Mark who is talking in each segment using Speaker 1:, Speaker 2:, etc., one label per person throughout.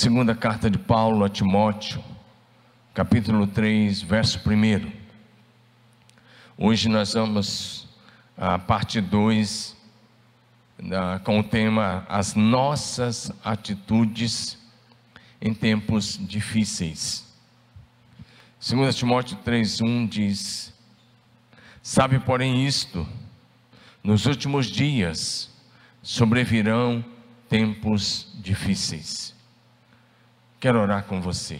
Speaker 1: Segunda carta de Paulo a Timóteo, capítulo 3, verso 1. Hoje nós vamos a parte 2 com o tema As nossas atitudes em tempos difíceis. 2 Timóteo 3,1 diz: Sabe, porém, isto, nos últimos dias sobrevirão tempos difíceis. Quero orar com você.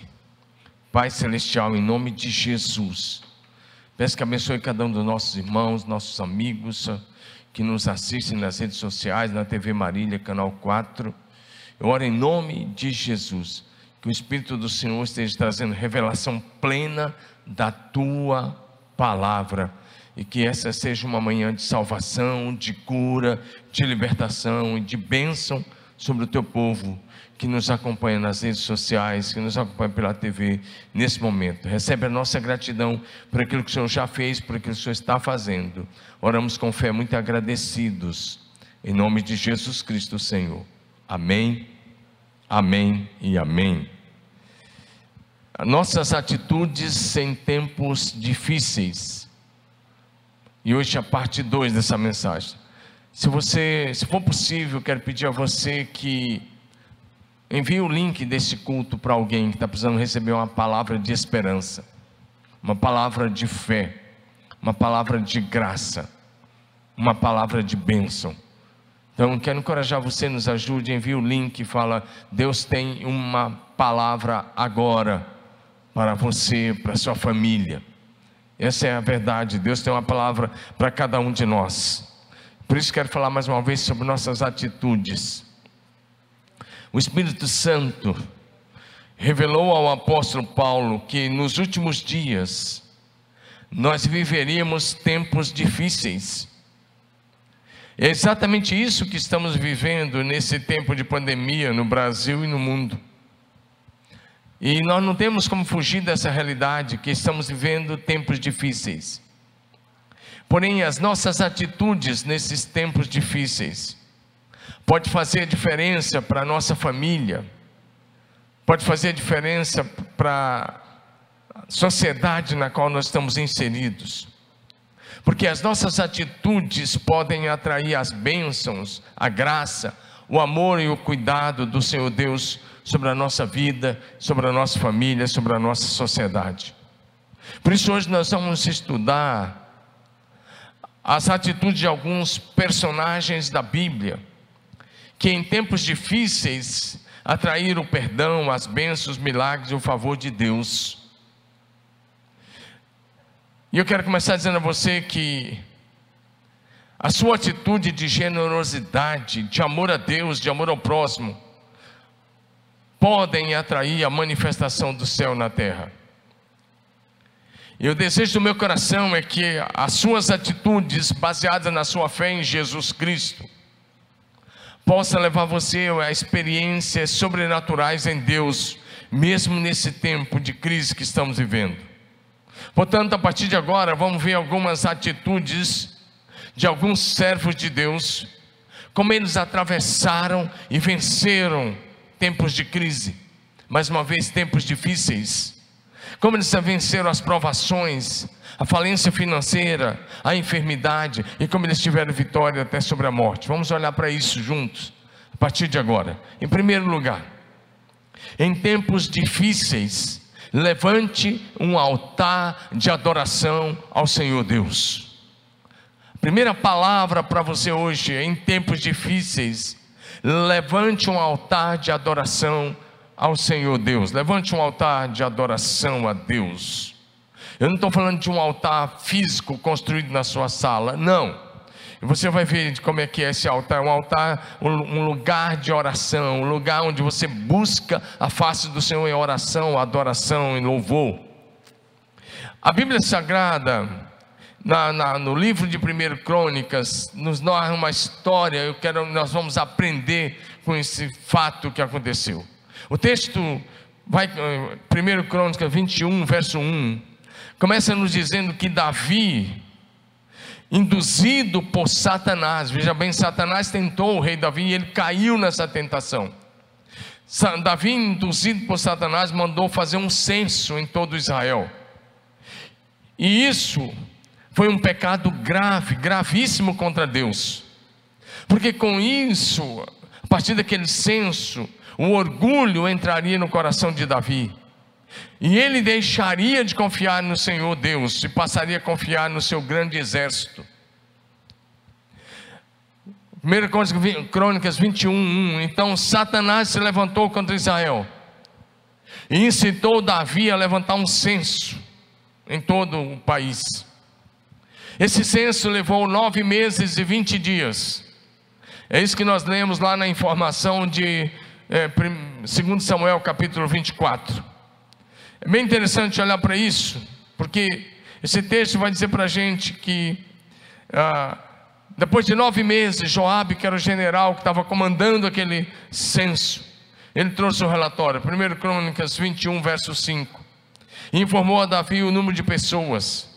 Speaker 1: Pai Celestial, em nome de Jesus, peço que abençoe cada um dos nossos irmãos, nossos amigos que nos assistem nas redes sociais, na TV Marília, canal 4. Eu oro em nome de Jesus, que o Espírito do Senhor esteja trazendo revelação plena da tua palavra e que essa seja uma manhã de salvação, de cura, de libertação e de bênção sobre o teu povo que nos acompanha nas redes sociais, que nos acompanha pela TV nesse momento. Recebe a nossa gratidão por aquilo que o Senhor já fez, por aquilo que o Senhor está fazendo. Oramos com fé, muito agradecidos. Em nome de Jesus Cristo, Senhor. Amém, amém e amém. Nossas atitudes em tempos difíceis. E hoje a parte 2 dessa mensagem. Se você, se for possível, quero pedir a você que envie o link desse culto para alguém que está precisando receber uma palavra de esperança, uma palavra de fé, uma palavra de graça, uma palavra de bênção. Então, quero encorajar você, nos ajude, envie o link e fala: Deus tem uma palavra agora para você, para sua família. Essa é a verdade. Deus tem uma palavra para cada um de nós. Por isso quero falar mais uma vez sobre nossas atitudes. O Espírito Santo revelou ao apóstolo Paulo que nos últimos dias nós viveríamos tempos difíceis. É exatamente isso que estamos vivendo nesse tempo de pandemia no Brasil e no mundo. E nós não temos como fugir dessa realidade que estamos vivendo tempos difíceis. Porém, as nossas atitudes nesses tempos difíceis pode fazer a diferença para a nossa família, pode fazer a diferença para a sociedade na qual nós estamos inseridos. Porque as nossas atitudes podem atrair as bênçãos, a graça, o amor e o cuidado do Senhor Deus sobre a nossa vida, sobre a nossa família, sobre a nossa sociedade. Por isso, hoje nós vamos estudar as atitudes de alguns personagens da Bíblia, que em tempos difíceis atraíram o perdão, as bênçãos, os milagres e o favor de Deus. E eu quero começar dizendo a você que a sua atitude de generosidade, de amor a Deus, de amor ao próximo, podem atrair a manifestação do céu na terra. E o desejo do meu coração é que as suas atitudes, baseadas na sua fé em Jesus Cristo, possa levar você a experiências sobrenaturais em Deus, mesmo nesse tempo de crise que estamos vivendo. Portanto, a partir de agora, vamos ver algumas atitudes de alguns servos de Deus, como eles atravessaram e venceram tempos de crise, mais uma vez tempos difíceis, como eles venceram as provações, a falência financeira, a enfermidade e como eles tiveram vitória até sobre a morte. Vamos olhar para isso juntos, a partir de agora. Em primeiro lugar, em tempos difíceis, levante um altar de adoração ao Senhor Deus. Primeira palavra para você hoje, em tempos difíceis, levante um altar de adoração ao Senhor Deus. Levante um altar de adoração a Deus. Eu não estou falando de um altar físico construído na sua sala, não. Você vai ver como é que é esse altar. Um altar, um lugar de oração, um lugar onde você busca a face do Senhor em oração, adoração e louvor. A Bíblia Sagrada na, na, no livro de 1 Crônicas, nos narra uma história, eu quero, nós vamos aprender com esse fato que aconteceu. O texto vai, 1 Crônicas 21, verso 1, começa nos dizendo que Davi, induzido por Satanás, veja bem, Satanás tentou o rei Davi e ele caiu nessa tentação. Davi, induzido por Satanás, mandou fazer um censo em todo Israel. E isso foi um pecado grave, gravíssimo contra Deus. Porque com isso, a partir daquele censo, o orgulho entraria no coração de Davi. E ele deixaria de confiar no Senhor Deus e passaria a confiar no seu grande exército. 1 Crônicas 21, 1. Então Satanás se levantou contra Israel e incitou Davi a levantar um censo em todo o país. Esse censo levou nove meses e vinte dias. É isso que nós lemos lá na informação de é, 2 Samuel capítulo 24. É bem interessante olhar para isso, porque esse texto vai dizer para a gente que ah, depois de nove meses, Joabe, que era o general que estava comandando aquele censo, ele trouxe o relatório, 1 Crônicas 21, verso 5, e informou a Davi o número de pessoas.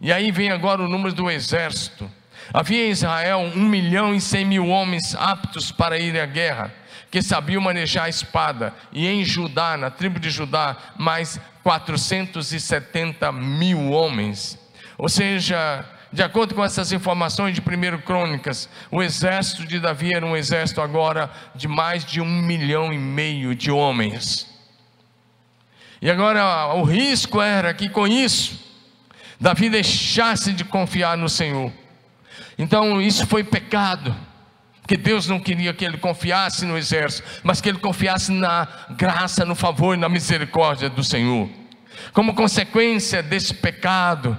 Speaker 1: E aí vem agora o número do exército. Havia em Israel um milhão e cem mil homens aptos para ir à guerra, que sabiam manejar a espada, e em Judá, na tribo de Judá, mais 470 mil homens. Ou seja, de acordo com essas informações de 1 Crônicas, o exército de Davi era um exército agora de mais de um milhão e meio de homens. E agora o risco era que com isso, Davi deixasse de confiar no Senhor. Então isso foi pecado. Porque Deus não queria que ele confiasse no exército, mas que ele confiasse na graça, no favor e na misericórdia do Senhor. Como consequência desse pecado,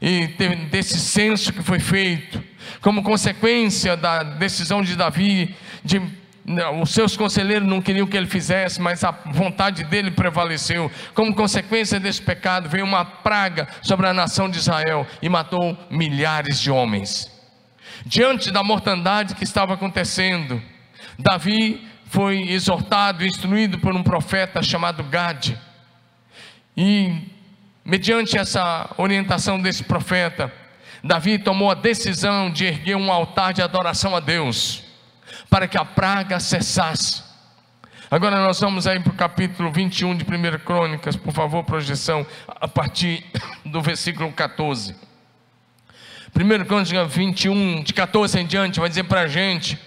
Speaker 1: e desse censo que foi feito, como consequência da decisão de Davi, de, não, os seus conselheiros não queriam que ele fizesse, mas a vontade dele prevaleceu. Como consequência desse pecado, veio uma praga sobre a nação de Israel e matou milhares de homens. Diante da mortandade que estava acontecendo, Davi foi exortado, instruído por um profeta chamado Gade. E Mediante essa orientação desse profeta, Davi tomou a decisão de erguer um altar de adoração a Deus, para que a praga cessasse. Agora nós vamos aí para o capítulo 21 de 1 Crônicas, por favor, projeção, a partir do versículo 14. 1 Crônicas 21, de 14 em diante, vai dizer para a gente: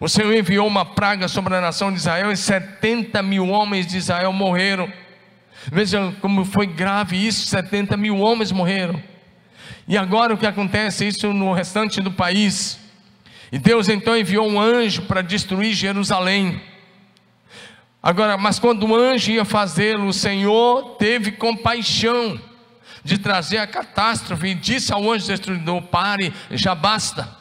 Speaker 1: O Senhor enviou uma praga sobre a nação de Israel, e 70 mil homens de Israel morreram Veja como foi grave isso: 70 mil homens morreram. E agora o que acontece? Isso no restante do país. E Deus então enviou um anjo para destruir Jerusalém. Agora, mas quando o anjo ia fazê-lo, o Senhor teve compaixão de trazer a catástrofe e disse ao anjo destruidor: Pare, já basta.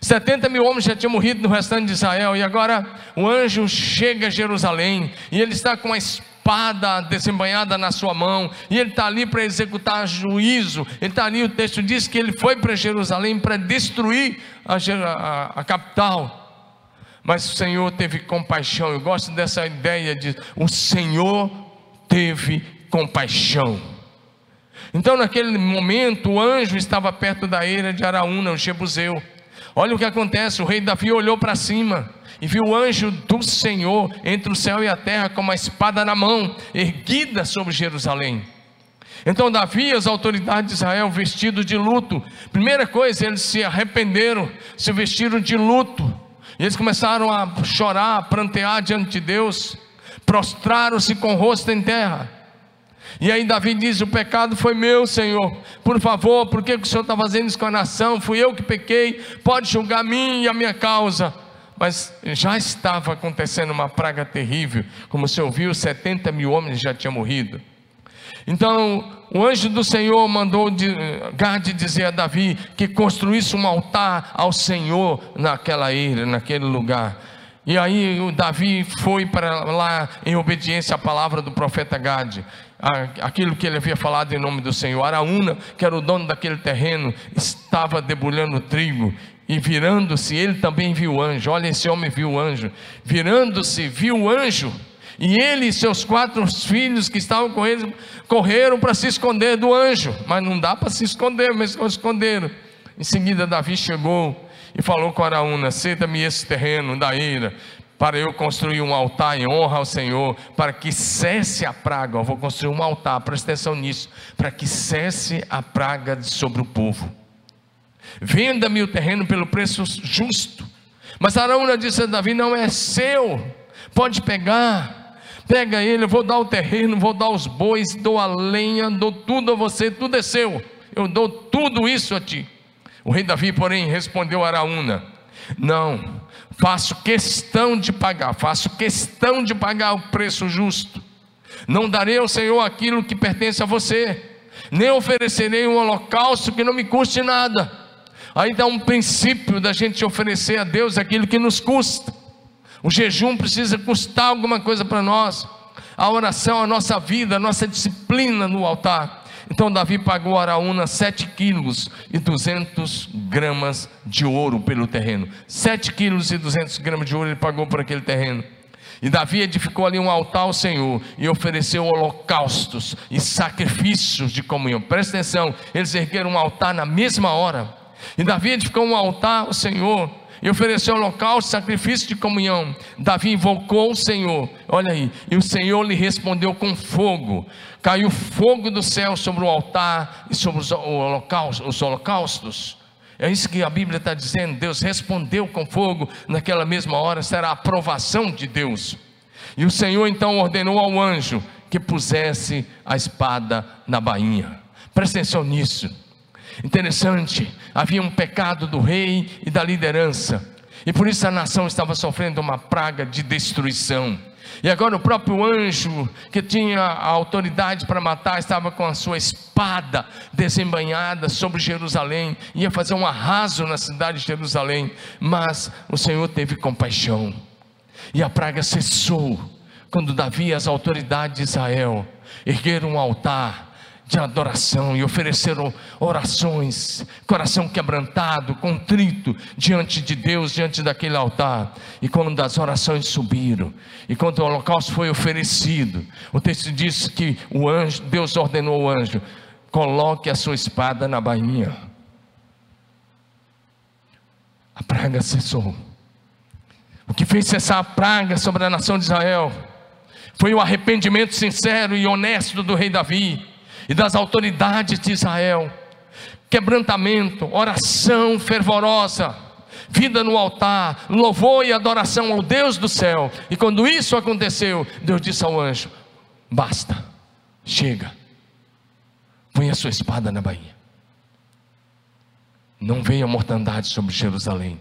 Speaker 1: 70 mil homens já tinham morrido no restante de Israel, e agora o anjo chega a Jerusalém, e ele está com a espada desembanhada na sua mão, e ele está ali para executar juízo. Ele está ali, o texto diz que ele foi para Jerusalém para destruir a, a, a capital. Mas o Senhor teve compaixão. Eu gosto dessa ideia de o Senhor teve compaixão. Então, naquele momento, o anjo estava perto da eira de Araúna, o Jebuseu. Olha o que acontece: o rei Davi olhou para cima e viu o anjo do Senhor entre o céu e a terra com uma espada na mão, erguida sobre Jerusalém. Então Davi e as autoridades de Israel vestidos de luto. Primeira coisa, eles se arrependeram, se vestiram de luto. E eles começaram a chorar, a prantear diante de Deus, prostraram-se com o rosto em terra. E aí Davi diz: O pecado foi meu, Senhor. Por favor, por que o Senhor está fazendo isso com a nação? Fui eu que pequei. Pode julgar a mim e a minha causa mas já estava acontecendo uma praga terrível, como você ouviu, 70 mil homens já tinham morrido. Então, o anjo do Senhor mandou Gade dizer a Davi que construísse um altar ao Senhor naquela ilha, naquele lugar. E aí o Davi foi para lá em obediência à palavra do profeta Gade, aquilo que ele havia falado em nome do Senhor. Araúna, que era o dono daquele terreno, estava debulhando trigo e virando-se, ele também viu o anjo. Olha, esse homem viu o anjo. Virando-se, viu o anjo. E ele e seus quatro filhos que estavam com ele correram para se esconder do anjo. Mas não dá para se esconder, mas se esconderam. Em seguida, Davi chegou e falou com Araúna: Ceda-me esse terreno da ira, para eu construir um altar em honra ao Senhor, para que cesse a praga. Eu vou construir um altar, presta atenção nisso, para que cesse a praga sobre o povo. Venda-me o terreno pelo preço justo. Mas Araúna disse a Davi: Não é seu, pode pegar. Pega ele, eu vou dar o terreno, vou dar os bois, dou a lenha, dou tudo a você, tudo é seu. Eu dou tudo isso a ti. O rei Davi, porém, respondeu a Araúna: Não, faço questão de pagar, faço questão de pagar o preço justo. Não darei ao Senhor aquilo que pertence a você, nem oferecerei um holocausto que não me custe nada. Aí dá um princípio da gente oferecer a Deus aquilo que nos custa. O jejum precisa custar alguma coisa para nós. A oração, a nossa vida, a nossa disciplina no altar. Então Davi pagou a Araúna sete quilos e duzentos gramas de ouro pelo terreno. Sete quilos e duzentos gramas de ouro ele pagou por aquele terreno. E Davi edificou ali um altar ao Senhor e ofereceu holocaustos e sacrifícios de comunhão. Presta atenção, eles ergueram um altar na mesma hora. E Davi edificou um altar ao Senhor e ofereceu holocausto, sacrifício de comunhão. Davi invocou o Senhor, olha aí, e o Senhor lhe respondeu com fogo. Caiu fogo do céu sobre o altar e sobre os holocaustos. Os holocaustos. É isso que a Bíblia está dizendo. Deus respondeu com fogo naquela mesma hora, será a aprovação de Deus. E o Senhor então ordenou ao anjo que pusesse a espada na bainha. Presta atenção nisso. Interessante, havia um pecado do rei e da liderança, e por isso a nação estava sofrendo uma praga de destruição. E agora o próprio anjo, que tinha a autoridade para matar, estava com a sua espada desembanhada sobre Jerusalém, ia fazer um arraso na cidade de Jerusalém, mas o Senhor teve compaixão, e a praga cessou, quando Davi e as autoridades de Israel ergueram um altar de adoração e ofereceram orações, coração quebrantado, contrito diante de Deus, diante daquele altar. E quando as orações subiram, e quando o holocausto foi oferecido, o texto diz que o anjo, Deus ordenou ao anjo: coloque a sua espada na bainha. A praga cessou. O que fez cessar a praga sobre a nação de Israel foi o arrependimento sincero e honesto do rei Davi e das autoridades de Israel. Quebrantamento, oração fervorosa, vida no altar, louvor e adoração ao Deus do céu. E quando isso aconteceu, Deus disse ao anjo: Basta, chega, põe a sua espada na baía. Não venha mortandade sobre Jerusalém,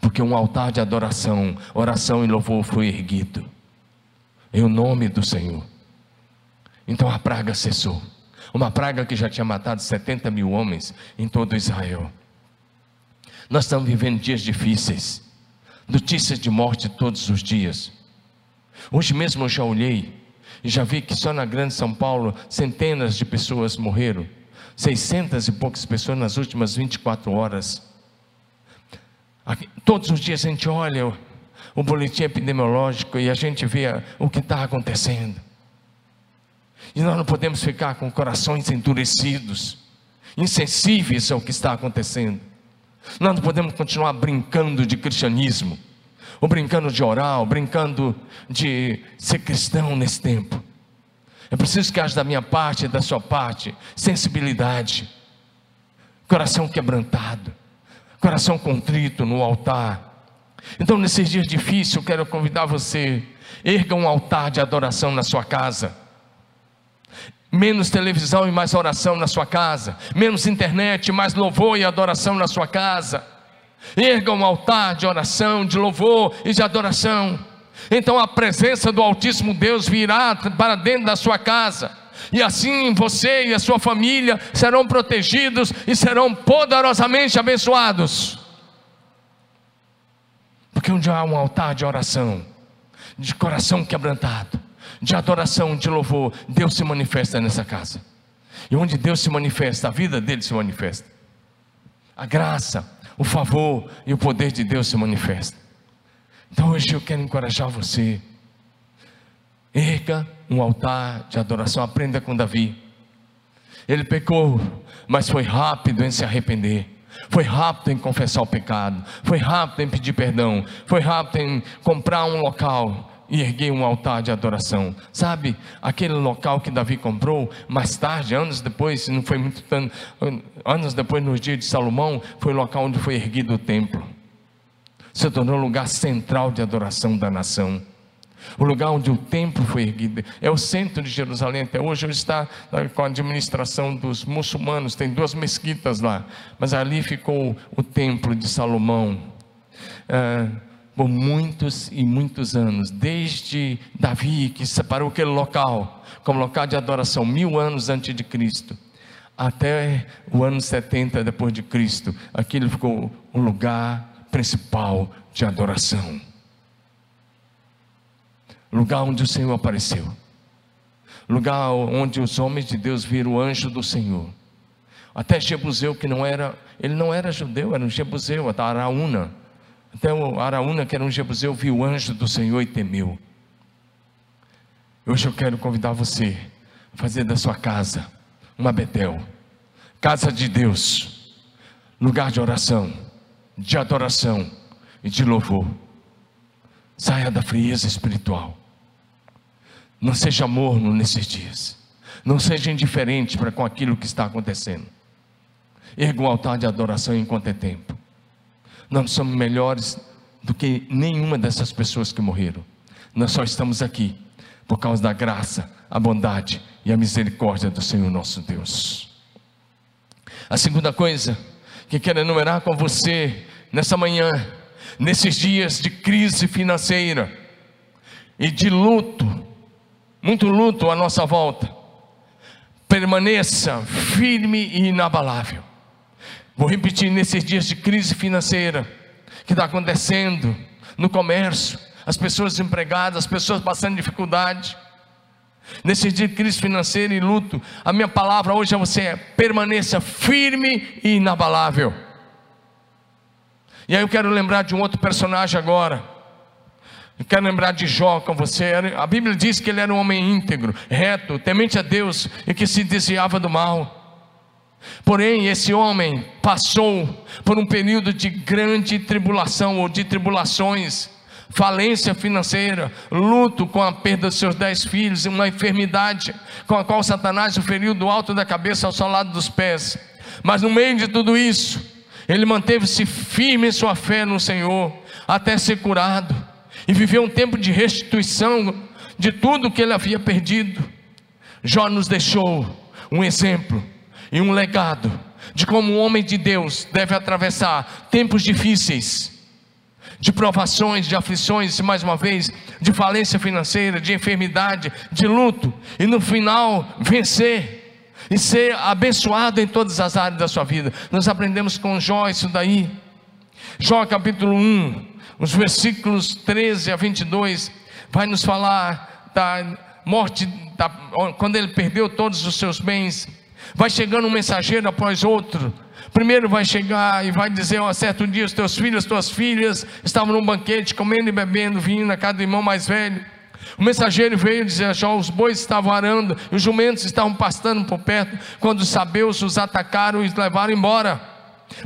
Speaker 1: porque um altar de adoração, oração e louvor foi erguido, em nome do Senhor. Então a praga cessou. Uma praga que já tinha matado 70 mil homens em todo Israel. Nós estamos vivendo dias difíceis, notícias de morte todos os dias. Hoje mesmo eu já olhei e já vi que só na Grande São Paulo centenas de pessoas morreram, 600 e poucas pessoas nas últimas 24 horas. Aqui, todos os dias a gente olha o, o boletim epidemiológico e a gente vê o que está acontecendo. E nós não podemos ficar com corações endurecidos, insensíveis ao que está acontecendo. Nós não podemos continuar brincando de cristianismo, ou brincando de oral, brincando de ser cristão nesse tempo. É preciso que haja da minha parte e da sua parte sensibilidade, coração quebrantado, coração contrito no altar. Então, nesses dias difíceis, eu quero convidar você, erga um altar de adoração na sua casa Menos televisão e mais oração na sua casa. Menos internet, mais louvor e adoração na sua casa. Erga um altar de oração, de louvor e de adoração. Então a presença do Altíssimo Deus virá para dentro da sua casa. E assim você e a sua família serão protegidos e serão poderosamente abençoados. Porque onde há um altar de oração, de coração quebrantado, de adoração, de louvor, Deus se manifesta nessa casa. E onde Deus se manifesta, a vida dele se manifesta. A graça, o favor e o poder de Deus se manifesta. Então hoje eu quero encorajar você. Erga um altar de adoração, aprenda com Davi. Ele pecou, mas foi rápido em se arrepender. Foi rápido em confessar o pecado, foi rápido em pedir perdão, foi rápido em comprar um local e erguer um altar de adoração. Sabe, aquele local que Davi comprou, mais tarde, anos depois, não foi muito tanto, anos depois, nos dias de Salomão, foi o local onde foi erguido o templo. Se tornou o lugar central de adoração da nação o lugar onde o templo foi erguido. É o centro de Jerusalém. Até hoje está com a administração dos muçulmanos, tem duas mesquitas lá. Mas ali ficou o templo de Salomão. Ah, por muitos e muitos anos, desde Davi, que separou aquele local como local de adoração, mil anos antes de Cristo, até o ano 70 depois de Cristo, aquilo ficou o lugar principal de adoração lugar onde o Senhor apareceu, lugar onde os homens de Deus viram o anjo do Senhor. Até Jebuseu, que não era, ele não era judeu, era um Jebuseu, até Araúna. Até o Araúna, que era um Jebuseu, viu o anjo do Senhor e temeu. Hoje eu quero convidar você a fazer da sua casa uma Betel, casa de Deus, lugar de oração, de adoração e de louvor. Saia da frieza espiritual. Não seja morno nesses dias. Não seja indiferente para com aquilo que está acontecendo. Erga um altar de adoração enquanto é tempo. Nós somos melhores do que nenhuma dessas pessoas que morreram. Nós só estamos aqui por causa da graça, a bondade e a misericórdia do Senhor nosso Deus. A segunda coisa que quero enumerar com você nessa manhã nesses dias de crise financeira e de luto, muito luto à nossa volta, permaneça firme e inabalável. Vou repetir: nesses dias de crise financeira que está acontecendo no comércio, as pessoas desempregadas, as pessoas passando dificuldade. Nesse dia de crise financeira e luto, a minha palavra hoje a você é: permaneça firme e inabalável. E aí eu quero lembrar de um outro personagem agora. Eu quero lembrar de Jó com você. A Bíblia diz que ele era um homem íntegro, reto, temente a Deus e que se desviava do mal. Porém, esse homem passou por um período de grande tribulação ou de tribulações, falência financeira, luto com a perda dos seus dez filhos, uma enfermidade com a qual Satanás o feriu do alto da cabeça ao solado dos pés. Mas no meio de tudo isso, ele manteve-se firme em sua fé no Senhor, até ser curado, e viveu um tempo de restituição de tudo que ele havia perdido. Jó nos deixou um exemplo e um legado de como um homem de Deus deve atravessar tempos difíceis, de provações, de aflições, mais uma vez, de falência financeira, de enfermidade, de luto, e no final vencer e ser abençoado em todas as áreas da sua vida. Nós aprendemos com Jó isso daí. Jó capítulo 1, os versículos 13 a 22, vai nos falar da morte, da, quando ele perdeu todos os seus bens. Vai chegando um mensageiro após outro. Primeiro vai chegar e vai dizer: um certo dia, os teus filhos, tuas filhas estavam num banquete, comendo e bebendo vinho na casa do irmão mais velho. O mensageiro veio dizer Jó: os bois estavam arando, os jumentos estavam pastando por perto, quando os sabeus os atacaram e os levaram embora.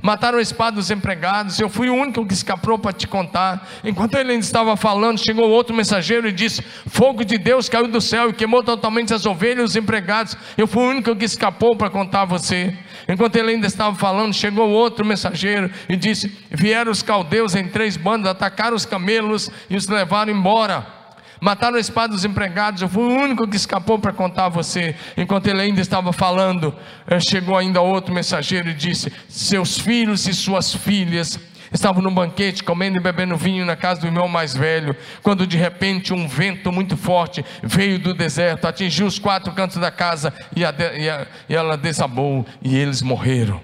Speaker 1: Mataram a espada dos empregados. Eu fui o único que escapou para te contar. Enquanto ele ainda estava falando, chegou outro mensageiro e disse: Fogo de Deus caiu do céu e queimou totalmente as ovelhas e os empregados. Eu fui o único que escapou para contar a você. Enquanto ele ainda estava falando, chegou outro mensageiro e disse: Vieram os caldeus em três bandas, atacaram os camelos e os levaram embora mataram a espada dos empregados. Eu fui o único que escapou para contar a você. Enquanto ele ainda estava falando, eh, chegou ainda outro mensageiro e disse: Seus filhos e suas filhas estavam no banquete, comendo e bebendo vinho na casa do irmão mais velho, quando de repente um vento muito forte veio do deserto, atingiu os quatro cantos da casa e, a, e, a, e ela desabou e eles morreram.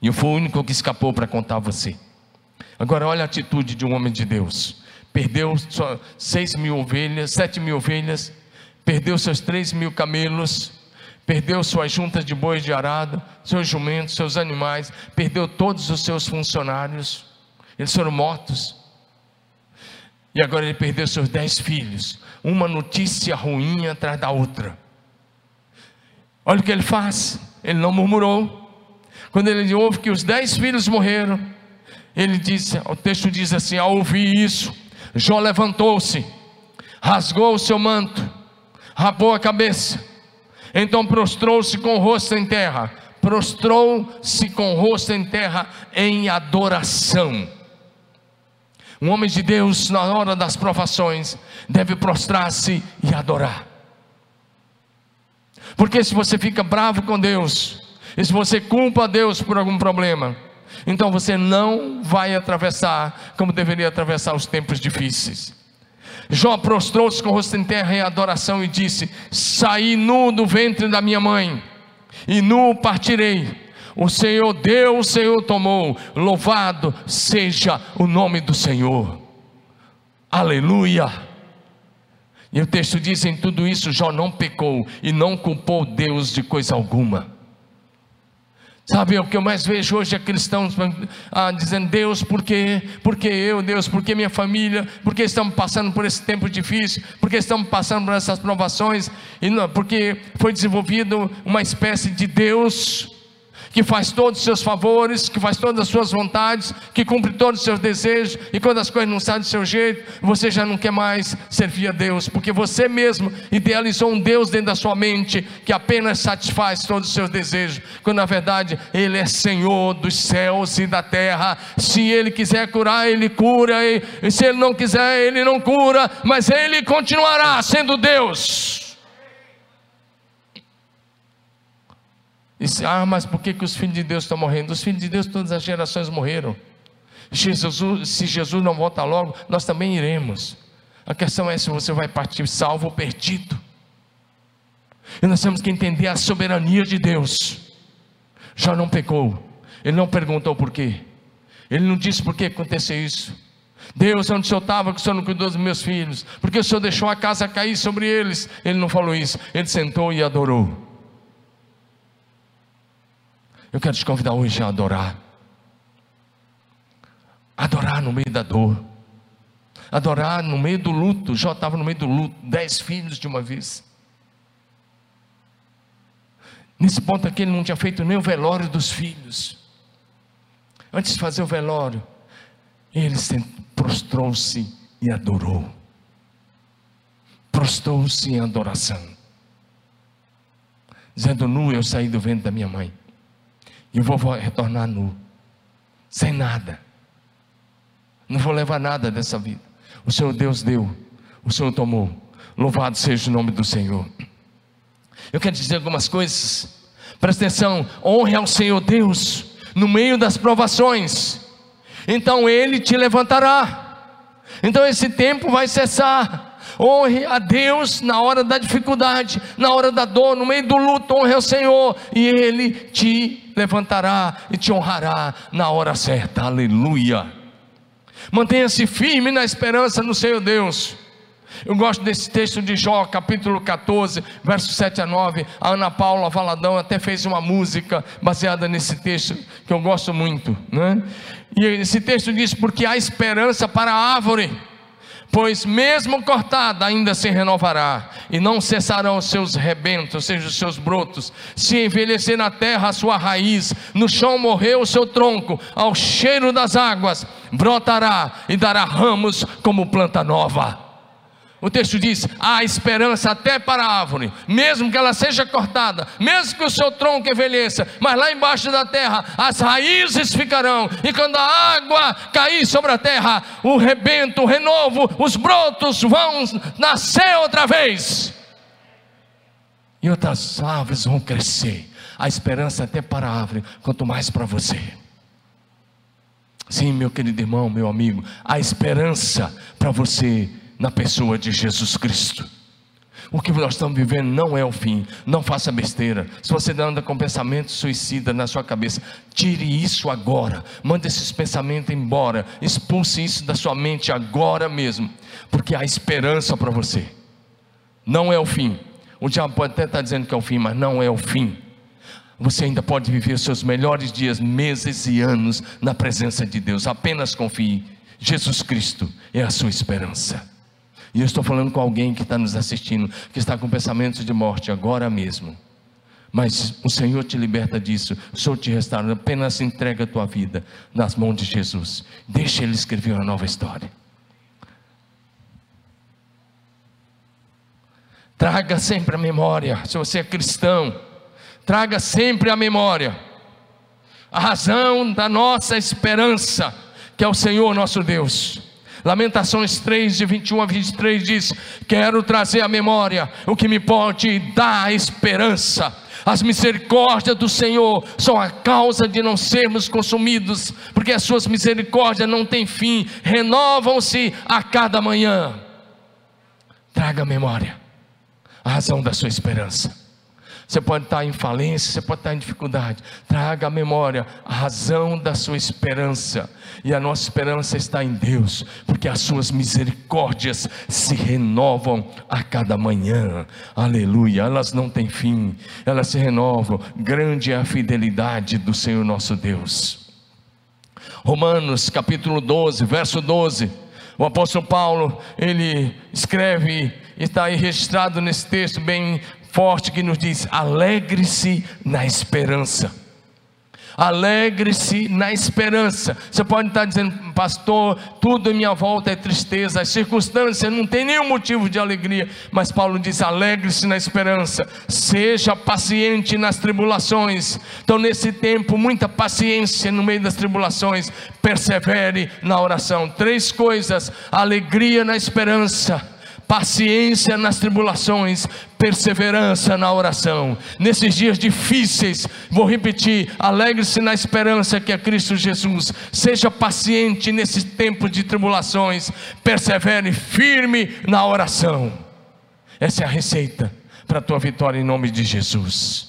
Speaker 1: E eu fui o único que escapou para contar a você. Agora, olha a atitude de um homem de Deus perdeu seis mil ovelhas, sete mil ovelhas, perdeu seus três mil camelos, perdeu suas juntas de bois de arado, seus jumentos, seus animais, perdeu todos os seus funcionários, eles foram mortos. E agora ele perdeu seus dez filhos, uma notícia ruim atrás da outra. Olha o que ele faz, ele não murmurou. Quando ele ouve que os dez filhos morreram, ele disse, o texto diz assim: ao ouvir isso, Jó levantou-se, rasgou o seu manto, rapou a cabeça, então prostrou-se com o rosto em terra, prostrou-se com o rosto em terra em adoração. Um homem de Deus, na hora das provações, deve prostrar-se e adorar. Porque se você fica bravo com Deus, e se você culpa a Deus por algum problema, então você não vai atravessar como deveria atravessar os tempos difíceis. Jó prostrou-se com o rosto em terra em adoração e disse: Saí nu do ventre da minha mãe, e nu partirei. O Senhor deu, o Senhor tomou. Louvado seja o nome do Senhor. Aleluia. E o texto diz: em tudo isso, Jó não pecou e não culpou Deus de coisa alguma. Sabe, o que eu mais vejo hoje é cristãos ah, dizendo: Deus, por quê? Por que eu, Deus? Por que minha família? Por que estamos passando por esse tempo difícil? Por que estamos passando por essas provações? E não, porque foi desenvolvido uma espécie de Deus que faz todos os seus favores, que faz todas as suas vontades, que cumpre todos os seus desejos, e quando as coisas não saem do seu jeito, você já não quer mais servir a Deus, porque você mesmo idealizou um Deus dentro da sua mente que apenas satisfaz todos os seus desejos, quando na verdade Ele é Senhor dos céus e da terra. Se Ele quiser curar, Ele cura, e se Ele não quiser, Ele não cura, mas Ele continuará sendo Deus. Disse, ah, mas por que, que os filhos de Deus estão morrendo? Os filhos de Deus, todas as gerações morreram. Jesus, se Jesus não volta logo, nós também iremos. A questão é se você vai partir salvo ou perdido. E nós temos que entender a soberania de Deus. Já não pecou, ele não perguntou por quê, ele não disse por que aconteceu isso. Deus, onde o Senhor estava, que o Senhor não cuidou dos meus filhos, porque o Senhor deixou a casa cair sobre eles. Ele não falou isso, ele sentou e adorou. Eu quero te convidar hoje a adorar. Adorar no meio da dor. Adorar no meio do luto. Jó estava no meio do luto, dez filhos de uma vez. Nesse ponto aqui ele não tinha feito nem o velório dos filhos. Antes de fazer o velório, ele prostrou-se e adorou. Prostrou-se em adoração. Dizendo: Nu eu saí do ventre da minha mãe. E vou retornar nu, sem nada. Não vou levar nada dessa vida. O Senhor Deus deu, o Senhor tomou. Louvado seja o nome do Senhor. Eu quero dizer algumas coisas. Presta atenção, honre ao Senhor Deus no meio das provações. Então ele te levantará. Então esse tempo vai cessar. Honre a Deus na hora da dificuldade, na hora da dor, no meio do luto, honre ao Senhor, e Ele te levantará e te honrará na hora certa. Aleluia. Mantenha-se firme na esperança no Senhor Deus. Eu gosto desse texto de Jó, capítulo 14, versos 7 a 9. A Ana Paula Valadão até fez uma música baseada nesse texto, que eu gosto muito. Né? E esse texto diz: Porque há esperança para a árvore pois mesmo cortada ainda se renovará, e não cessarão os seus rebentos, ou seja, os seus brotos. Se envelhecer na terra a sua raiz, no chão morreu o seu tronco, ao cheiro das águas, brotará e dará ramos como planta nova. O texto diz: há esperança até para a árvore, mesmo que ela seja cortada, mesmo que o seu tronco envelheça, mas lá embaixo da terra as raízes ficarão, e quando a água cair sobre a terra, o rebento, o renovo, os brotos vão nascer outra vez, e outras árvores vão crescer. A esperança até para a árvore, quanto mais para você. Sim, meu querido irmão, meu amigo, a esperança para você na pessoa de Jesus Cristo. O que nós estamos vivendo não é o fim. Não faça besteira. Se você anda com pensamento suicida na sua cabeça, tire isso agora. Mande esses pensamentos embora. Expulse isso da sua mente agora mesmo. Porque há esperança para você. Não é o fim. O diabo pode até estar dizendo que é o fim, mas não é o fim. Você ainda pode viver seus melhores dias, meses e anos na presença de Deus. Apenas confie. Jesus Cristo é a sua esperança. E eu estou falando com alguém que está nos assistindo, que está com pensamentos de morte agora mesmo. Mas o Senhor te liberta disso, o Senhor te restaura, apenas entrega a tua vida nas mãos de Jesus. Deixa Ele escrever uma nova história. Traga sempre a memória, se você é cristão, traga sempre a memória, a razão da nossa esperança, que é o Senhor nosso Deus. Lamentações 3, de 21 a 23 diz: Quero trazer à memória o que me pode dar esperança as misericórdias do Senhor são a causa de não sermos consumidos, porque as suas misericórdias não têm fim, renovam-se a cada manhã. Traga a memória a razão da sua esperança. Você pode estar em falência, você pode estar em dificuldade. Traga à memória a razão da sua esperança. E a nossa esperança está em Deus, porque as suas misericórdias se renovam a cada manhã. Aleluia. Elas não têm fim, elas se renovam. Grande é a fidelidade do Senhor nosso Deus. Romanos capítulo 12, verso 12. O apóstolo Paulo, ele escreve, está aí registrado nesse texto bem forte que nos diz: alegre-se na esperança. Alegre-se na esperança. Você pode estar dizendo, pastor, tudo em minha volta é tristeza, as circunstâncias não tem nenhum motivo de alegria. Mas Paulo diz: alegre-se na esperança, seja paciente nas tribulações. Então, nesse tempo, muita paciência no meio das tribulações, persevere na oração. Três coisas: alegria na esperança paciência nas tribulações, perseverança na oração. Nesses dias difíceis, vou repetir: alegre-se na esperança que é Cristo Jesus. Seja paciente nesses tempos de tribulações, persevere firme na oração. Essa é a receita para a tua vitória em nome de Jesus.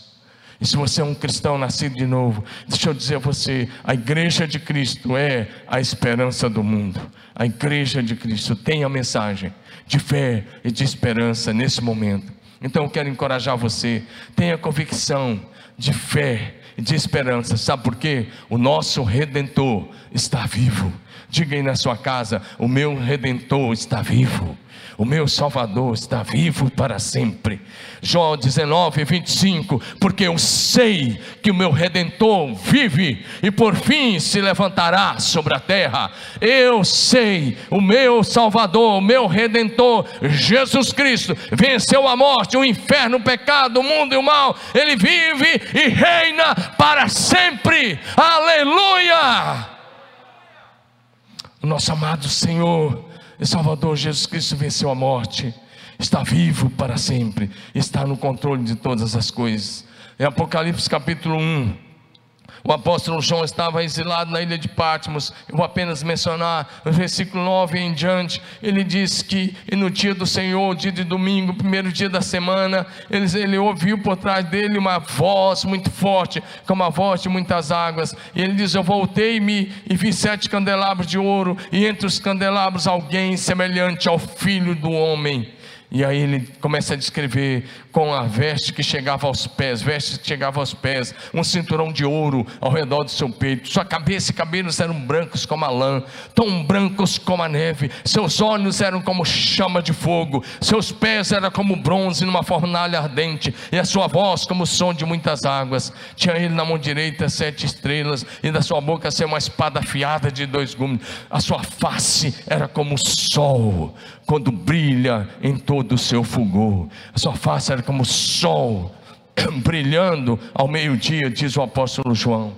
Speaker 1: E se você é um cristão nascido de novo, deixa eu dizer a você: a igreja de Cristo é a esperança do mundo. A igreja de Cristo tem a mensagem de fé e de esperança nesse momento. Então eu quero encorajar você, tenha convicção de fé e de esperança. Sabe por quê? O nosso redentor está vivo. Diga aí na sua casa: o meu redentor está vivo. O meu Salvador está vivo para sempre. Jó 19, 25. Porque eu sei que o meu redentor vive e por fim se levantará sobre a terra. Eu sei, o meu Salvador, o meu redentor, Jesus Cristo, venceu a morte, o inferno, o pecado, o mundo e o mal. Ele vive e reina para sempre. Aleluia! Nosso amado Senhor e Salvador Jesus Cristo venceu a morte, está vivo para sempre, está no controle de todas as coisas. Em Apocalipse capítulo 1, o apóstolo João estava exilado na ilha de Patmos. Eu vou apenas mencionar no versículo 9 em diante. Ele diz que no dia do Senhor, dia de domingo, primeiro dia da semana, ele, ele ouviu por trás dele uma voz muito forte, como a voz de muitas águas. E ele diz: Eu voltei-me e vi sete candelabros de ouro, e entre os candelabros alguém semelhante ao filho do homem e aí ele começa a descrever com a veste que chegava aos pés, veste que chegava aos pés, um cinturão de ouro ao redor do seu peito. Sua cabeça e cabelos eram brancos como a lã, tão brancos como a neve. Seus olhos eram como chama de fogo, seus pés eram como bronze numa fornalha ardente, e a sua voz como o som de muitas águas. Tinha ele na mão direita sete estrelas, e da sua boca saiu uma espada afiada de dois gumes. A sua face era como o sol quando brilha em todo o seu fulgor. A sua face era como o sol brilhando ao meio-dia, diz o apóstolo João.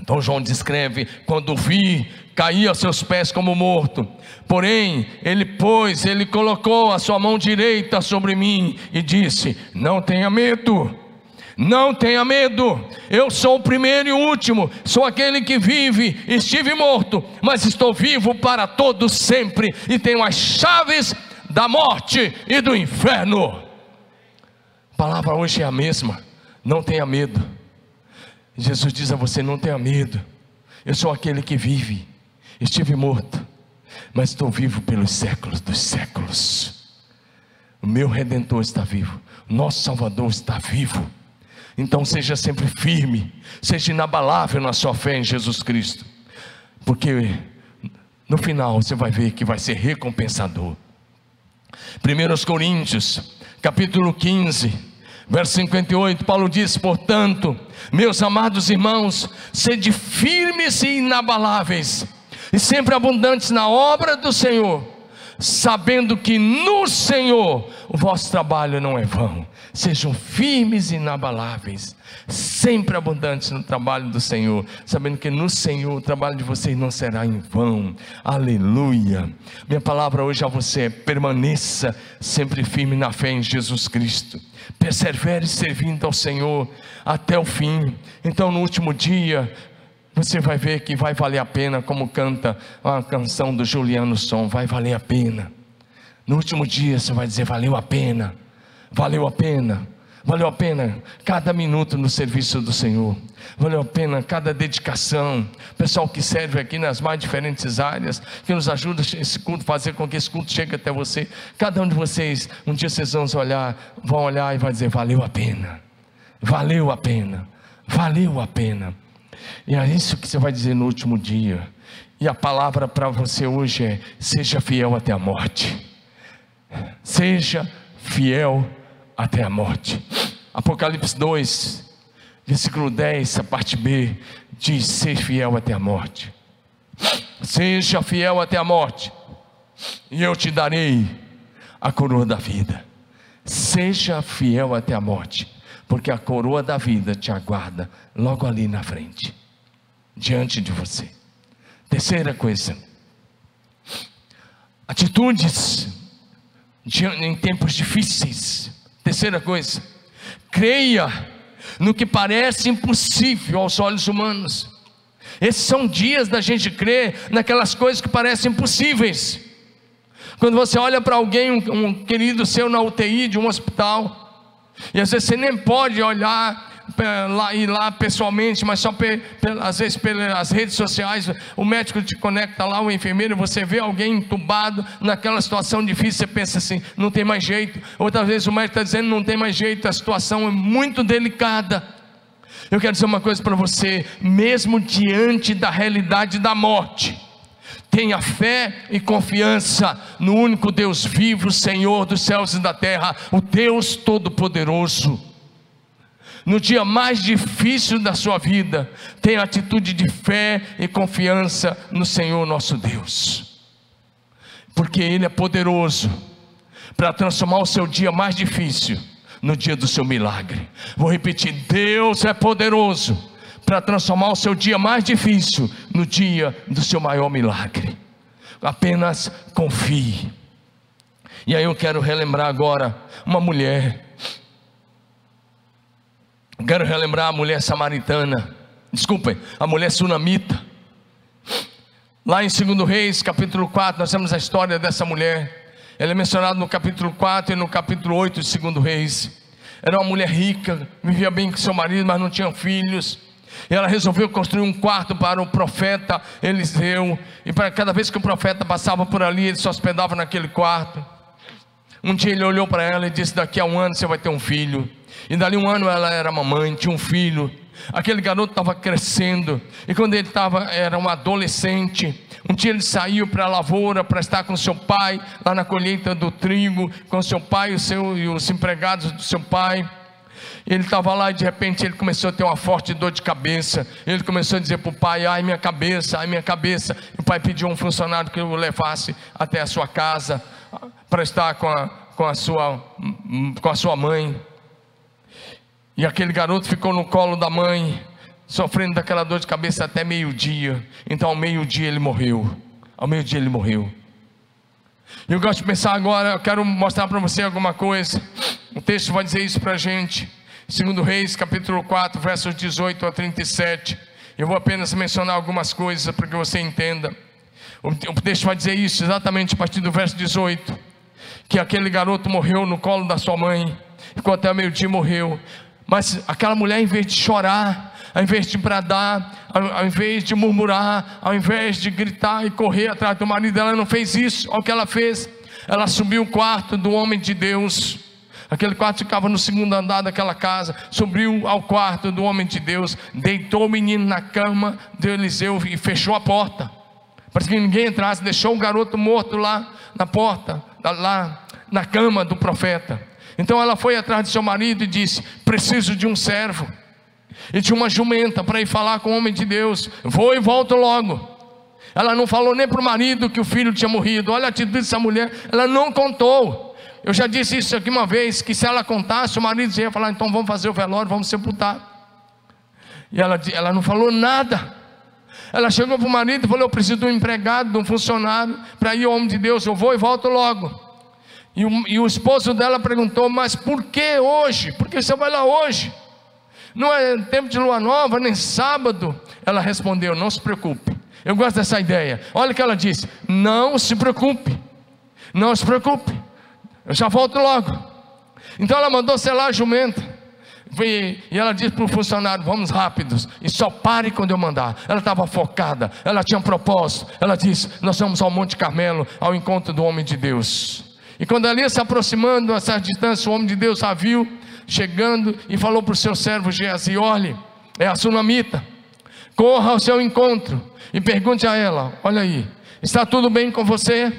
Speaker 1: Então João descreve: quando vi, caí a seus pés como morto. Porém, ele pôs, ele colocou a sua mão direita sobre mim e disse: Não tenha medo. Não tenha medo, eu sou o primeiro e o último, sou aquele que vive, estive morto, mas estou vivo para todos sempre e tenho as chaves da morte e do inferno. A palavra hoje é a mesma, não tenha medo. Jesus diz a você: não tenha medo, eu sou aquele que vive, estive morto, mas estou vivo pelos séculos dos séculos. O meu redentor está vivo, nosso Salvador está vivo. Então seja sempre firme, seja inabalável na sua fé em Jesus Cristo, porque no final você vai ver que vai ser recompensador. 1 Coríntios, capítulo 15, Verso 58, Paulo diz: Portanto, meus amados irmãos, sede firmes e inabaláveis, e sempre abundantes na obra do Senhor, sabendo que no Senhor o vosso trabalho não é vão. Sejam firmes e inabaláveis, sempre abundantes no trabalho do Senhor, sabendo que no Senhor o trabalho de vocês não será em vão. Aleluia. Minha palavra hoje a você é: permaneça sempre firme na fé em Jesus Cristo. Persevere servindo ao Senhor até o fim. Então, no último dia, você vai ver que vai valer a pena, como canta a canção do Juliano Som, vai valer a pena. No último dia você vai dizer: valeu a pena, valeu a pena, valeu a pena cada minuto no serviço do Senhor, valeu a pena cada dedicação. Pessoal que serve aqui nas mais diferentes áreas, que nos ajuda esse culto, fazer com que esse culto chegue até você. Cada um de vocês, um dia vocês vão olhar, vão olhar e vai dizer: valeu a pena, valeu a pena, valeu a pena. E é isso que você vai dizer no último dia. E a palavra para você hoje é: seja fiel até a morte. Seja fiel até a morte. Apocalipse 2, versículo 10, a parte B, diz: Ser fiel até a morte. Seja fiel até a morte, e eu te darei a coroa da vida. Seja fiel até a morte, porque a coroa da vida te aguarda logo ali na frente, diante de você. Terceira coisa, atitudes em tempos difíceis. Terceira coisa, creia no que parece impossível aos olhos humanos. Esses são dias da gente crer naquelas coisas que parecem impossíveis. Quando você olha para alguém, um, um, querido seu na UTI de um hospital, e às vezes você nem pode olhar lá, ir lá pessoalmente, mas só pe, pe, às vezes pelas redes sociais, o médico te conecta lá, o enfermeiro, você vê alguém entubado naquela situação difícil, você pensa assim, não tem mais jeito. Outras vezes o médico está dizendo não tem mais jeito, a situação é muito delicada. Eu quero dizer uma coisa para você, mesmo diante da realidade da morte, tenha fé e confiança no único Deus vivo, Senhor dos céus e da terra, o Deus Todo-Poderoso no dia mais difícil da sua vida, tenha atitude de fé e confiança no Senhor nosso Deus, porque Ele é poderoso para transformar o seu dia mais difícil no dia do seu milagre. Vou repetir: Deus é poderoso para transformar o seu dia mais difícil no dia do seu maior milagre. Apenas confie. E aí eu quero relembrar agora uma mulher Quero relembrar a mulher samaritana, desculpem, a mulher sunamita. Lá em 2 Reis, capítulo 4, nós temos a história dessa mulher. Ela é mencionada no capítulo 4 e no capítulo 8 de 2 Reis. Era uma mulher rica, vivia bem com seu marido, mas não tinha filhos. Ela resolveu construir um quarto para o profeta Eliseu. E para cada vez que o profeta passava por ali, ele se hospedava naquele quarto. Um dia ele olhou para ela e disse: Daqui a um ano você vai ter um filho. E dali um ano ela era mamãe, tinha um filho. Aquele garoto estava crescendo. E quando ele estava, era um adolescente. Um dia ele saiu para a lavoura para estar com seu pai, lá na colheita do trigo, com seu pai seu, e os empregados do seu pai. Ele estava lá e de repente ele começou a ter uma forte dor de cabeça. Ele começou a dizer para o pai: Ai, minha cabeça, ai, minha cabeça. E o pai pediu um funcionário que o levasse até a sua casa para estar com a, com a, sua, com a sua mãe. E aquele garoto ficou no colo da mãe, sofrendo daquela dor de cabeça até meio-dia. Então, ao meio-dia, ele morreu. Ao meio-dia, ele morreu. Eu gosto de pensar agora, eu quero mostrar para você alguma coisa. O texto vai dizer isso para a gente. Segundo Reis, capítulo 4, versos 18 a 37. Eu vou apenas mencionar algumas coisas para que você entenda. O texto vai dizer isso exatamente a partir do verso 18. Que aquele garoto morreu no colo da sua mãe. Ficou até meio-dia morreu. Mas aquela mulher, em vez de chorar, ao invés de bradar, ao, invés de murmurar, ao invés de gritar e correr atrás do marido, ela não fez isso. Olha o que ela fez. Ela subiu o quarto do homem de Deus. Aquele quarto ficava no segundo andar daquela casa. Subiu ao quarto do homem de Deus, deitou o menino na cama de Eliseu e fechou a porta. Para que ninguém entrasse, deixou o garoto morto lá na porta, lá na cama do profeta. Então ela foi atrás de seu marido e disse: Preciso de um servo. E tinha uma jumenta para ir falar com o homem de Deus. Vou e volto logo. Ela não falou nem para o marido que o filho tinha morrido. Olha a atitude dessa mulher. Ela não contou. Eu já disse isso aqui uma vez: que se ela contasse, o marido ia falar: então vamos fazer o velório, vamos sepultar. E ela, ela não falou nada. Ela chegou para o marido e falou: Eu preciso de um empregado, de um funcionário, para ir ao homem de Deus. Eu vou e volto logo. E o, e o esposo dela perguntou: Mas por que hoje? Por que você vai lá hoje? Não é tempo de lua nova, nem sábado. Ela respondeu: Não se preocupe. Eu gosto dessa ideia. Olha o que ela disse: Não se preocupe. Não se preocupe. Eu já volto logo. Então ela mandou selar a jumenta. E ela disse para o funcionário: Vamos rápidos, e só pare quando eu mandar. Ela estava focada, ela tinha um propósito. Ela disse: Nós vamos ao Monte Carmelo, ao encontro do homem de Deus. E quando ali se aproximando a essa distância, o homem de Deus a viu chegando e falou para o seu servo Geazi: Olhe, é a sunamita, corra ao seu encontro e pergunte a ela: Olha aí, está tudo bem com você?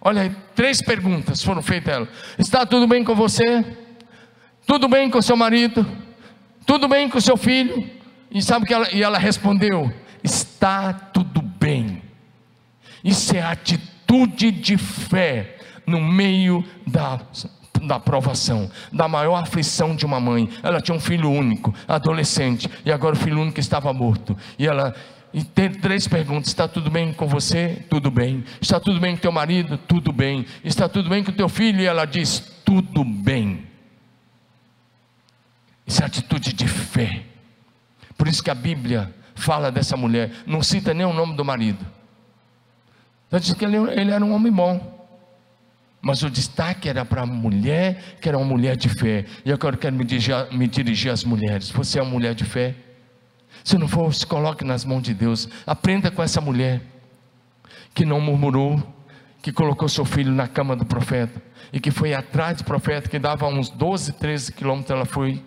Speaker 1: Olha aí, três perguntas foram feitas a ela: Está tudo bem com você? Tudo bem com seu marido? Tudo bem com seu filho? E sabe que ela, e ela respondeu: Está tudo bem. Isso é atitude de fé no meio da da provação, da maior aflição de uma mãe. Ela tinha um filho único, adolescente, e agora o filho único estava morto. E ela e tem três perguntas: está tudo bem com você? Tudo bem. Está tudo bem com teu marido? Tudo bem. Está tudo bem com teu filho? E ela diz: tudo bem. Isso é atitude de fé. Por isso que a Bíblia fala dessa mulher, não cita nem o nome do marido. Ela diz que ele, ele era um homem bom. Mas o destaque era para a mulher, que era uma mulher de fé. E agora eu quero me dirigir, me dirigir às mulheres. Você é uma mulher de fé? Se não for, se coloque nas mãos de Deus. Aprenda com essa mulher que não murmurou, que colocou seu filho na cama do profeta e que foi atrás do profeta, que dava uns 12, 13 quilômetros. Ela foi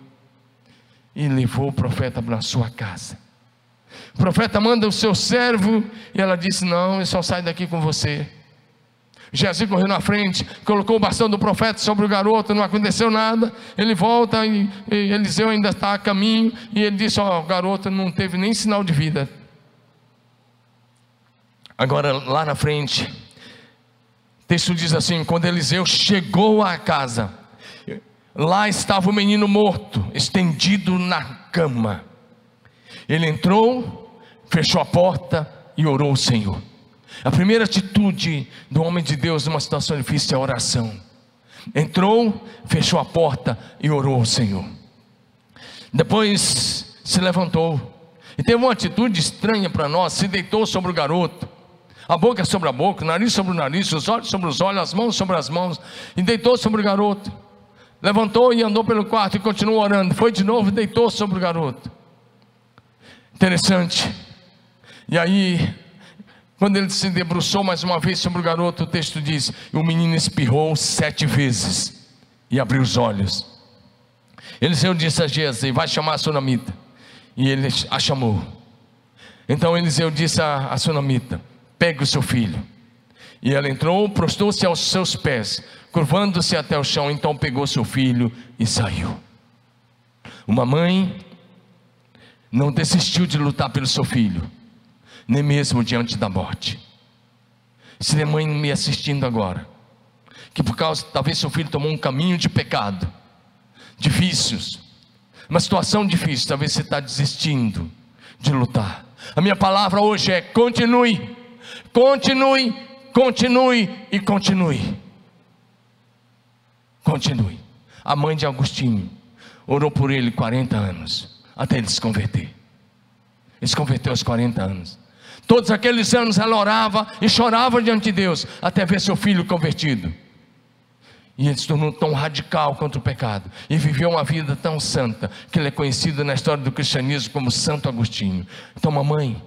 Speaker 1: e levou o profeta para sua casa. O profeta manda o seu servo e ela disse: Não, eu só saio daqui com você. Geazi correu na frente, colocou o bastão do profeta sobre o garoto, não aconteceu nada. Ele volta e, e Eliseu ainda está a caminho. E ele disse: Ó, oh, o garoto não teve nem sinal de vida. Agora, lá na frente, o texto diz assim: quando Eliseu chegou à casa, lá estava o menino morto, estendido na cama. Ele entrou, fechou a porta e orou ao Senhor. A primeira atitude do homem de Deus numa situação difícil é a oração. Entrou, fechou a porta e orou ao Senhor. Depois se levantou e teve uma atitude estranha para nós, se deitou sobre o garoto. A boca sobre a boca, o nariz sobre o nariz, os olhos sobre os olhos, as mãos sobre as mãos, e deitou sobre o garoto. Levantou e andou pelo quarto e continuou orando. Foi de novo e deitou sobre o garoto. Interessante. E aí quando ele se debruçou mais uma vez sobre o garoto, o texto diz: o menino espirrou sete vezes e abriu os olhos. Eliseu disse a Geazi: Vai chamar a sunamita. E ele a chamou. Então Eliseu disse a, a sunamita: Pegue o seu filho. E ela entrou, prostou-se aos seus pés, curvando-se até o chão. Então pegou seu filho e saiu. Uma mãe não desistiu de lutar pelo seu filho nem mesmo diante da morte. Se tem mãe me assistindo agora, que por causa, talvez seu filho tomou um caminho de pecado, difíceis, uma situação difícil, talvez você está desistindo de lutar. A minha palavra hoje é: continue, continue, continue e continue. Continue. A mãe de Agostinho orou por ele 40 anos, até ele se converter. Ele se converteu aos 40 anos. Todos aqueles anos ela orava e chorava diante de Deus, até ver seu filho convertido. E ele se tornou tão radical contra o pecado. E viveu uma vida tão santa, que ele é conhecido na história do cristianismo como Santo Agostinho. Então, mamãe,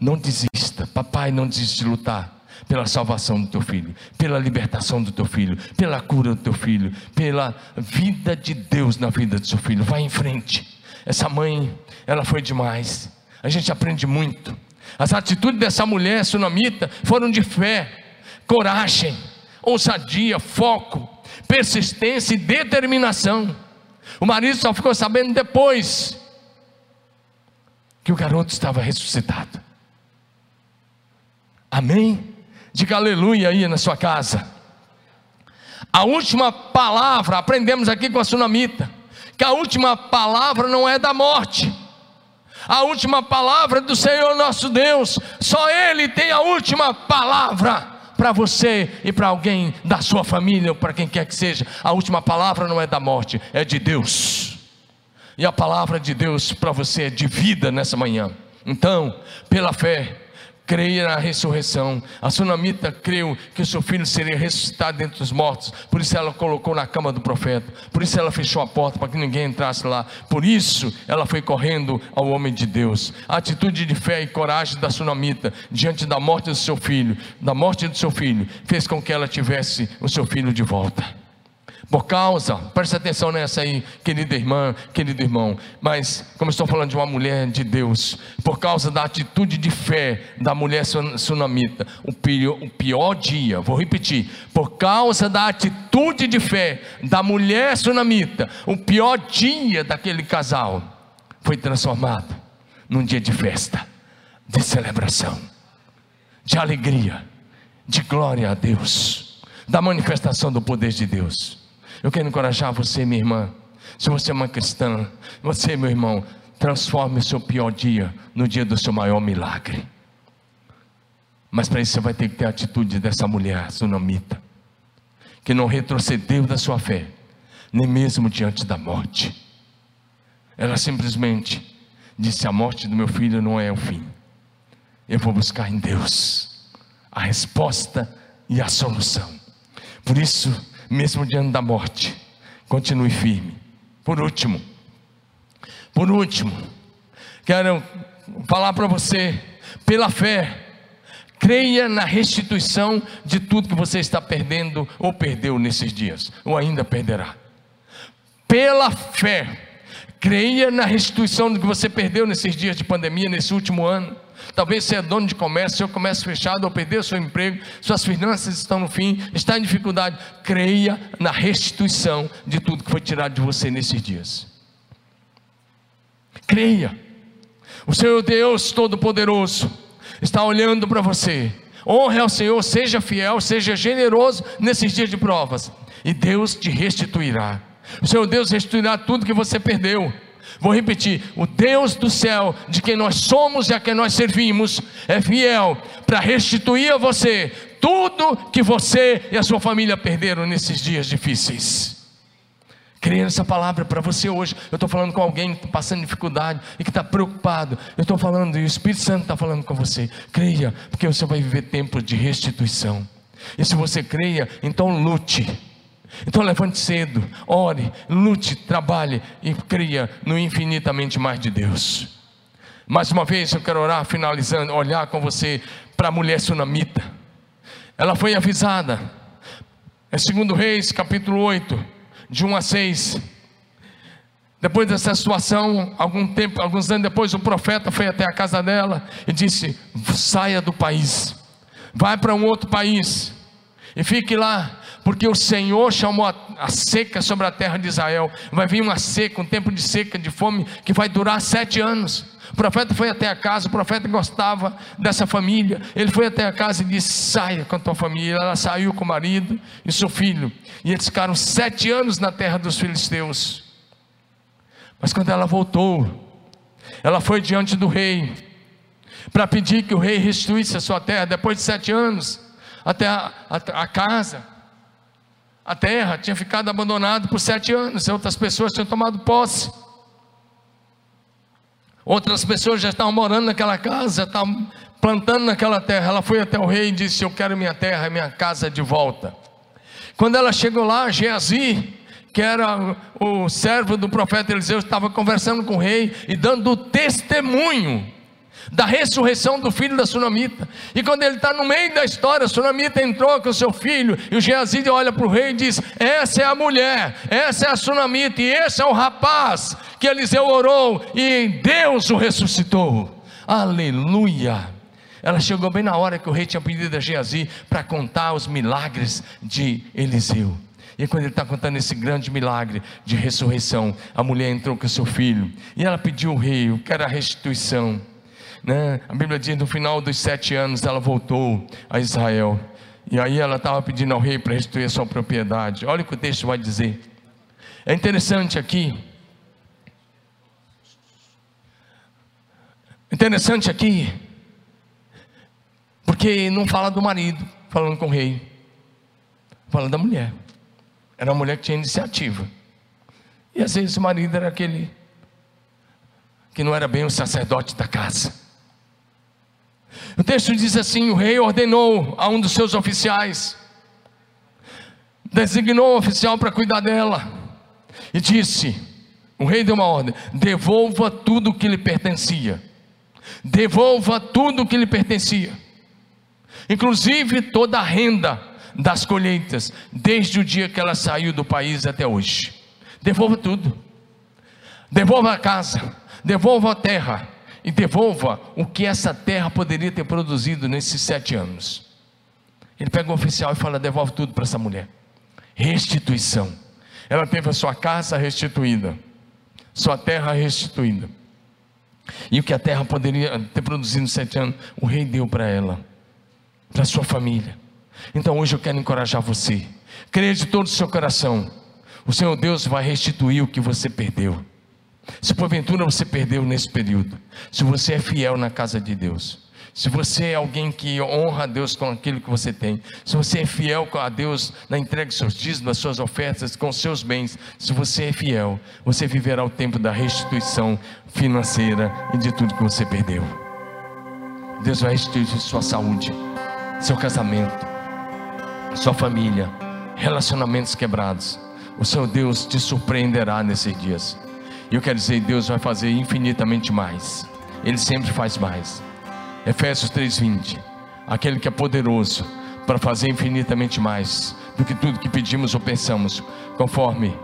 Speaker 1: não desista. Papai, não desista de lutar pela salvação do teu filho, pela libertação do teu filho, pela cura do teu filho, pela vida de Deus na vida do seu filho. Vai em frente. Essa mãe, ela foi demais. A gente aprende muito. As atitudes dessa mulher sunamita foram de fé, coragem, ousadia, foco. persistência e determinação. O marido só ficou sabendo depois que o garoto estava ressuscitado. Amém? Diga aleluia aí na sua casa. A última palavra, aprendemos aqui com a sunamita, que a última palavra não é da morte. A última palavra do Senhor nosso Deus. Só Ele tem a última palavra para você e para alguém da sua família ou para quem quer que seja. A última palavra não é da morte, é de Deus. E a palavra de Deus para você é de vida nessa manhã. Então, pela fé, creia na ressurreição. A sunamita creu que o seu filho seria ressuscitado dentre os mortos. Por isso ela colocou na cama do profeta. Por isso ela fechou a porta para que ninguém entrasse lá. Por isso ela foi correndo ao homem de Deus. A atitude de fé e coragem da sunamita diante da morte do seu filho, da morte do seu filho, fez com que ela tivesse o seu filho de volta. Por causa, preste atenção nessa aí, querida irmã, querido irmão. Mas, como estou falando de uma mulher de Deus, por causa da atitude de fé da mulher sunamita, o pior, o pior dia, vou repetir, por causa da atitude de fé da mulher sunamita, o pior dia daquele casal foi transformado num dia de festa, de celebração, de alegria, de glória a Deus, da manifestação do poder de Deus. Eu quero encorajar você, minha irmã. Se você é uma cristã, você, meu irmão, transforme o seu pior dia no dia do seu maior milagre. Mas para isso você vai ter que ter a atitude dessa mulher sunamita, que não retrocedeu da sua fé, nem mesmo diante da morte. Ela simplesmente disse: A morte do meu filho não é o fim. Eu vou buscar em Deus a resposta e a solução. Por isso, mesmo diante da morte, continue firme. Por último, por último, quero falar para você, pela fé, creia na restituição de tudo que você está perdendo ou perdeu nesses dias, ou ainda perderá. Pela fé, creia na restituição do que você perdeu nesses dias de pandemia, nesse último ano. Talvez você é dono de comércio, seu comércio fechado, ou perdeu seu emprego, suas finanças estão no fim, está em dificuldade. Creia na restituição de tudo que foi tirado de você nesses dias. Creia. O Senhor Deus Todo-Poderoso está olhando para você. Honre ao Senhor, seja fiel, seja generoso nesses dias de provas, e Deus te restituirá. O Senhor Deus restituirá tudo que você perdeu. Vou repetir: o Deus do céu, de quem nós somos e a quem nós servimos, é fiel para restituir a você tudo que você e a sua família perderam nesses dias difíceis. Creia nessa palavra para você hoje. Eu estou falando com alguém que está passando dificuldade e que está preocupado. Eu estou falando e o Espírito Santo está falando com você. Creia, porque você vai viver tempos de restituição. E se você creia, então lute então levante cedo, ore, lute, trabalhe e cria no infinitamente mais de Deus. Mais uma vez eu quero orar, finalizando, olhar com você para a mulher sunamita. Ela foi avisada. É segundo Reis, capítulo 8, de 1 a 6. Depois dessa situação, algum tempo, alguns anos depois, o profeta foi até a casa dela e disse: saia do país, vai para um outro país e fique lá porque o Senhor chamou a, a, seca sobre a terra de Israel. Vai vir uma seca, um tempo de seca, de fome, que vai durar sete anos. O profeta foi até a casa, o profeta gostava dessa família. Ele foi até a casa e disse: saia com a tua família. Ela saiu com o marido e seu filho. E eles ficaram sete anos na terra dos filisteus. Mas quando ela voltou, ela foi diante do rei para pedir que o rei restituísse a sua terra depois de sete anos até a, a, a casa. A terra tinha ficado abandonada por sete anos, outras pessoas tinham tomado posse. Outras pessoas já estavam morando naquela casa, estavam plantando naquela terra. Ela foi até o rei e disse: Eu quero minha terra e minha casa de volta. Quando ela chegou lá, Geazi, que era o servo do profeta Eliseu, estava conversando com o rei e dando testemunho da ressurreição do filho da sunamita. E quando ele está no meio da história, a sunamita entrou com seu filho, e o Geazi olha para o rei e diz: Essa é a mulher, essa é a sunamita, e esse é o rapaz que Eliseu orou, e Deus o ressuscitou. Aleluia! Ela chegou bem na hora que o rei tinha pedido a Geazi para contar os milagres de Eliseu. E quando ele está contando esse grande milagre de ressurreição, a mulher entrou com seu filho e ela pediu ao rei, que era a restituição. Né? A Bíblia diz no final dos sete anos ela voltou a Israel. E aí ela estava pedindo ao rei para restituir sua propriedade. Olha o que o texto vai dizer. É interessante aqui. Interessante aqui. Porque não fala do marido falando com o rei. Fala da mulher. Era uma mulher que tinha iniciativa. E às vezes o marido era aquele que não era bem o sacerdote da casa. O texto diz assim: o rei ordenou a um dos seus oficiais, designou um oficial para cuidar dela, e disse: o rei deu uma ordem: devolva tudo o que lhe pertencia, devolva tudo o que lhe pertencia, inclusive toda a renda das colheitas, desde o dia que ela saiu do país até hoje. Devolva tudo. Devolva a casa, devolva a terra e devolva o que essa terra poderia ter produzido nesses sete anos. Ele pega o oficial e fala: devolve tudo para essa mulher. Restituição. Ela teve a sua casa restituída, sua terra restituída. E o que a terra poderia ter produzido em sete anos, o rei deu para ela, para sua família. Então hoje eu quero encorajar você. Creia de todo o seu coração. O Senhor Deus vai restituir o que você perdeu. Se porventura você perdeu nesse período, se você é fiel na casa de Deus, se você é alguém que honra a Deus com aquilo que você tem, se você é fiel a Deus na entrega dos seus dízimos, das suas ofertas, com os seus bens, se você é fiel, você viverá o tempo da restituição financeira e de tudo que você perdeu. Deus vai restituir sua saúde, seu casamento, sua família, relacionamentos quebrados. O seu Deus te surpreenderá nesses dias. E eu quero dizer, Deus vai fazer infinitamente mais. Ele sempre faz mais. Efésios 3:20. Aquele que é poderoso para fazer infinitamente mais do que tudo que pedimos ou pensamos, conforme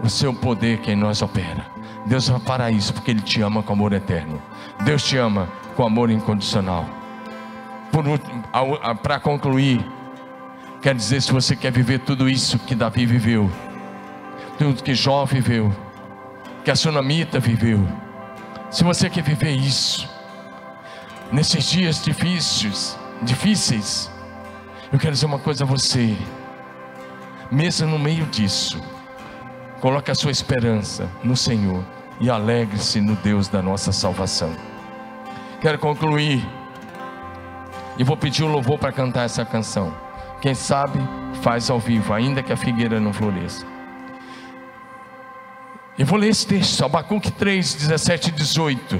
Speaker 1: o seu poder que em nós opera. Deus vai para isso porque ele te ama com amor eterno. Deus te ama com amor incondicional. Para concluir, Quer dizer, se você quer viver tudo isso que Davi viveu, tudo que Jó viveu, que a Sunamita viveu, se você quer viver isso, nesses dias difíceis, difíceis, eu quero dizer uma coisa a você, mesmo no meio disso, coloque a sua esperança no Senhor e alegre-se no Deus da nossa salvação. Quero concluir e vou pedir o louvor para cantar essa canção. Quem sabe faz ao vivo, ainda que a figueira não floresça. Eu vou ler esse texto, Abacuque 3, 17 e 18.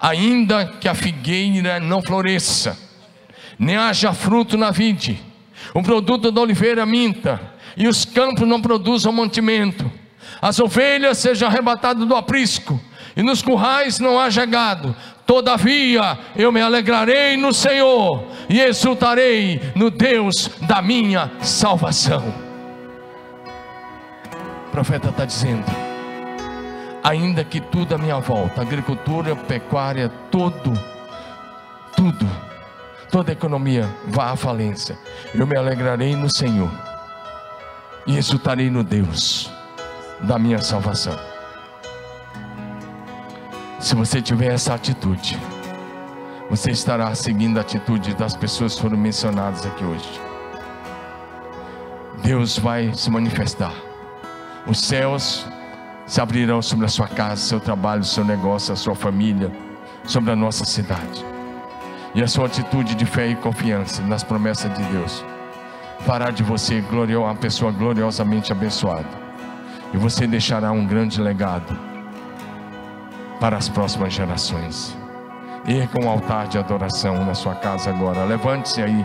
Speaker 1: Ainda que a figueira não floresça, nem haja fruto na vide, o produto da oliveira minta, e os campos não produzam mantimento, as ovelhas sejam arrebatadas do aprisco, e nos currais não haja gado, Todavia eu me alegrarei no Senhor e exultarei no Deus da minha salvação. Profeta está dizendo: ainda que tudo à minha volta, agricultura, pecuária, tudo, tudo, toda economia vá à falência, eu me alegrarei no Senhor e exultarei no Deus da minha salvação. Se você tiver essa atitude, você estará seguindo a atitude das pessoas que foram mencionadas aqui hoje. Deus vai se manifestar. Os céus se abrirão sobre a sua casa, seu trabalho, seu negócio, a sua família, sobre a nossa cidade. E a sua atitude de fé e confiança nas promessas de Deus fará de você uma pessoa gloriosamente abençoada. E você deixará um grande legado para as próximas gerações. Erga um altar de adoração na sua casa agora. Levante-se aí.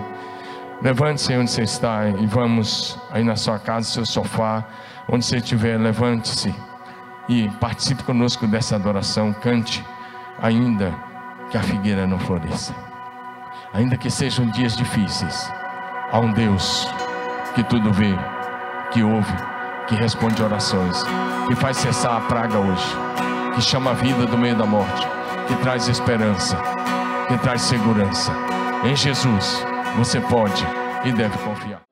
Speaker 1: Levante-se onde você está e vamos aí na sua casa, seu sofá, onde você estiver, levante-se e participe conosco dessa adoração. Cante, ainda que a figueira não floresça, ainda que sejam dias difíceis. Há um Deus que tudo vê, que ouve, que responde orações, que faz cessar a praga hoje que chama a vida do meio da morte, que traz esperança, que traz segurança. Em Jesus, você pode e deve confiar.